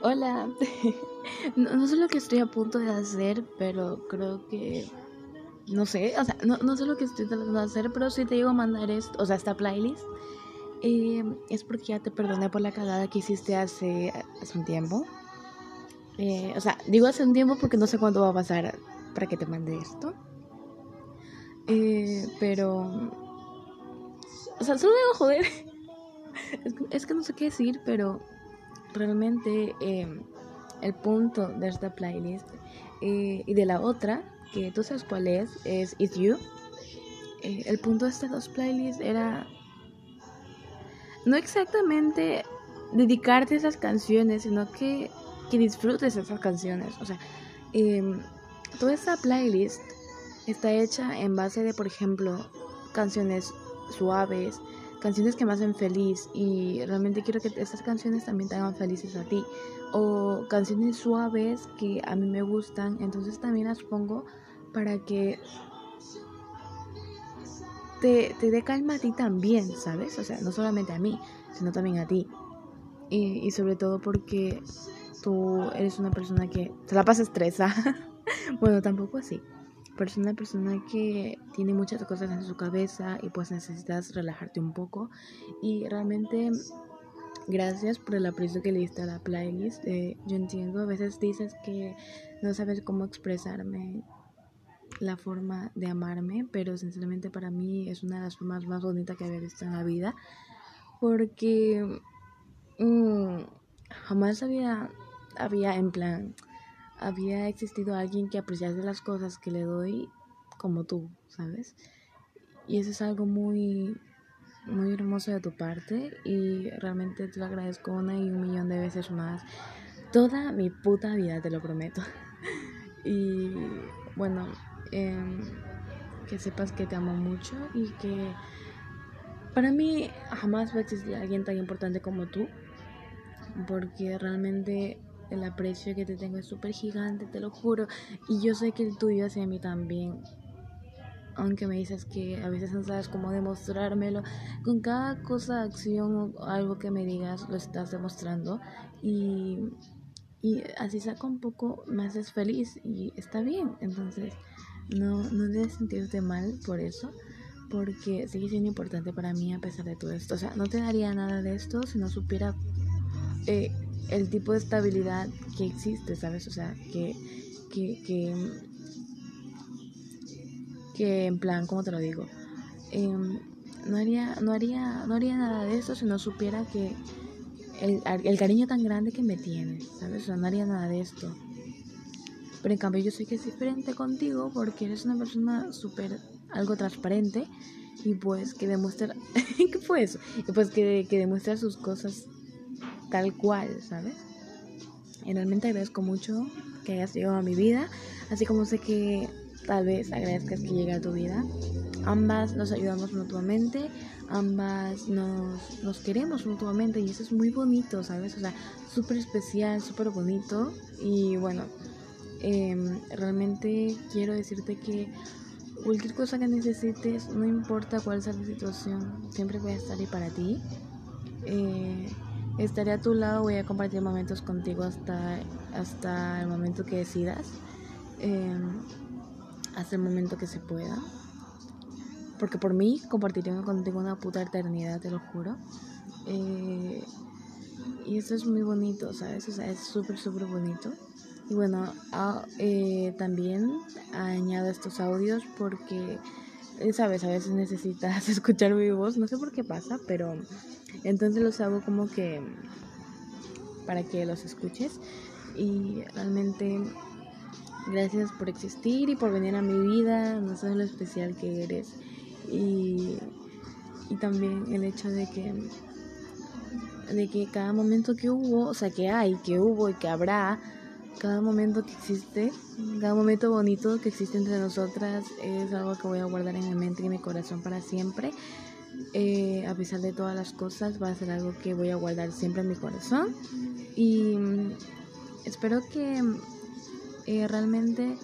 Hola, no, sé lo que estoy a punto de hacer, pero creo que... No sé, o sea, no, sé lo que estoy tratando de hacer, pero si te digo mandar esto, o sea, esta playlist, eh, es porque ya te perdoné por la cagada que hiciste hace, hace un tiempo. Eh, o sea, digo hace un tiempo porque no sé cuándo va a pasar para que te mande esto. Eh, pero... O sea, solo debo joder. es que no sé qué decir, pero realmente em, el punto de esta playlist eh, y de la otra, que tú sabes cuál es, es It's You. Eh, el punto de estas dos playlists era no exactamente dedicarte a esas canciones, sino que, que disfrutes esas canciones. O sea, em, toda esta playlist está hecha en base de, por ejemplo, canciones suaves, canciones que me hacen feliz y realmente quiero que estas canciones también te hagan felices a ti. O canciones suaves que a mí me gustan entonces también las pongo para que te, te dé calma a ti también sabes o sea no solamente a mí sino también a ti. Y, y sobre todo porque tú eres una persona que se la pasa estresada bueno tampoco así pero es una persona que tiene muchas cosas en su cabeza y pues necesitas relajarte un poco. Y realmente gracias por el aprecio que le diste a la playlist. Eh, yo entiendo, a veces dices que no sabes cómo expresarme la forma de amarme, pero sinceramente para mí es una de las formas más bonitas que había visto en la vida. Porque mm, jamás había, había en plan había existido alguien que apreciase las cosas que le doy como tú, ¿sabes? Y eso es algo muy, muy hermoso de tu parte y realmente te lo agradezco una y un millón de veces más. Toda mi puta vida, te lo prometo. y bueno, em, que sepas que te amo mucho y que para mí jamás va a existir alguien tan importante como tú. Porque realmente el aprecio que te tengo es súper gigante, te lo juro. Y yo sé que el tuyo hacia mí también. Aunque me dices que a veces no sabes cómo demostrármelo. Con cada cosa, acción o algo que me digas, lo estás demostrando. Y, y así saca un poco, me haces feliz. Y está bien. Entonces, no, no debes sentirte mal por eso. Porque sigue siendo importante para mí a pesar de todo esto. O sea, no te daría nada de esto si no supiera... Eh, el tipo de estabilidad que existe, ¿sabes? O sea, que, que, que, que en plan, ¿cómo te lo digo? Em, no, haría, no, haría, no haría nada de eso si no supiera que el, el cariño tan grande que me tienes, ¿sabes? O sea, no haría nada de esto. Pero en cambio yo sé que es diferente contigo porque eres una persona súper, algo transparente y pues que demuestra, ¿qué fue eso? Y pues que, que demuestra sus cosas tal cual, ¿sabes? Y realmente agradezco mucho que hayas llegado a mi vida, así como sé que tal vez agradezcas que llegue a tu vida. Ambas nos ayudamos mutuamente, ambas nos, nos queremos mutuamente y eso es muy bonito, ¿sabes? O sea, súper especial, súper bonito. Y bueno, em, realmente quiero decirte que cualquier cosa que necesites, no importa cuál sea la situación, siempre voy a estar ahí para ti. Eh, Estaré a tu lado, voy a compartir momentos contigo hasta, hasta el momento que decidas, em, hasta el momento que se pueda. Porque por mí compartiré contigo una puta eternidad, te lo juro. Eh, y eso es muy bonito, ¿sabes? O sea, es súper, súper bonito. Y bueno, ah, eh, también añado estos audios porque, eh, sabes, a veces necesitas escuchar mi voz, no sé por qué pasa, pero entonces los hago como que para que los escuches. Y realmente gracias por existir y por venir a mi vida, no sabes lo especial que eres. Y, y también el hecho de que de que cada momento que hubo, o sea que hay, que hubo y que habrá, cada momento que existe, cada momento bonito que existe entre nosotras es algo que voy a guardar en mi mente y en mi corazón para siempre. Eh, a pesar de todas las cosas, va a ser algo que voy a guardar siempre en mi corazón. Y mm, espero que eh, realmente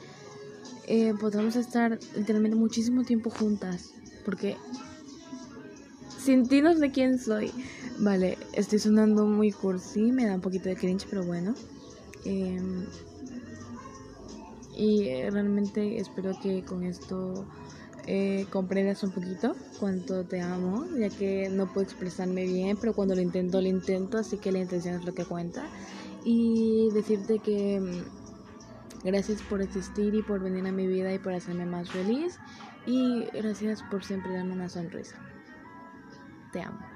eh, podamos estar literalmente muchísimo tiempo juntas. Porque Sin ti no sé quién soy. Vale, estoy sonando muy cursi, me da un poquito de cringe, pero bueno. Em, y eh, realmente espero que con esto eh, comprendas un poquito cuánto te amo, ya que no puedo expresarme bien, pero cuando lo intento, lo intento, así que la intención es lo que cuenta. Y decirte que mm, gracias por existir y por venir a mi vida y por hacerme más feliz. Y gracias por siempre darme una sonrisa. Te amo.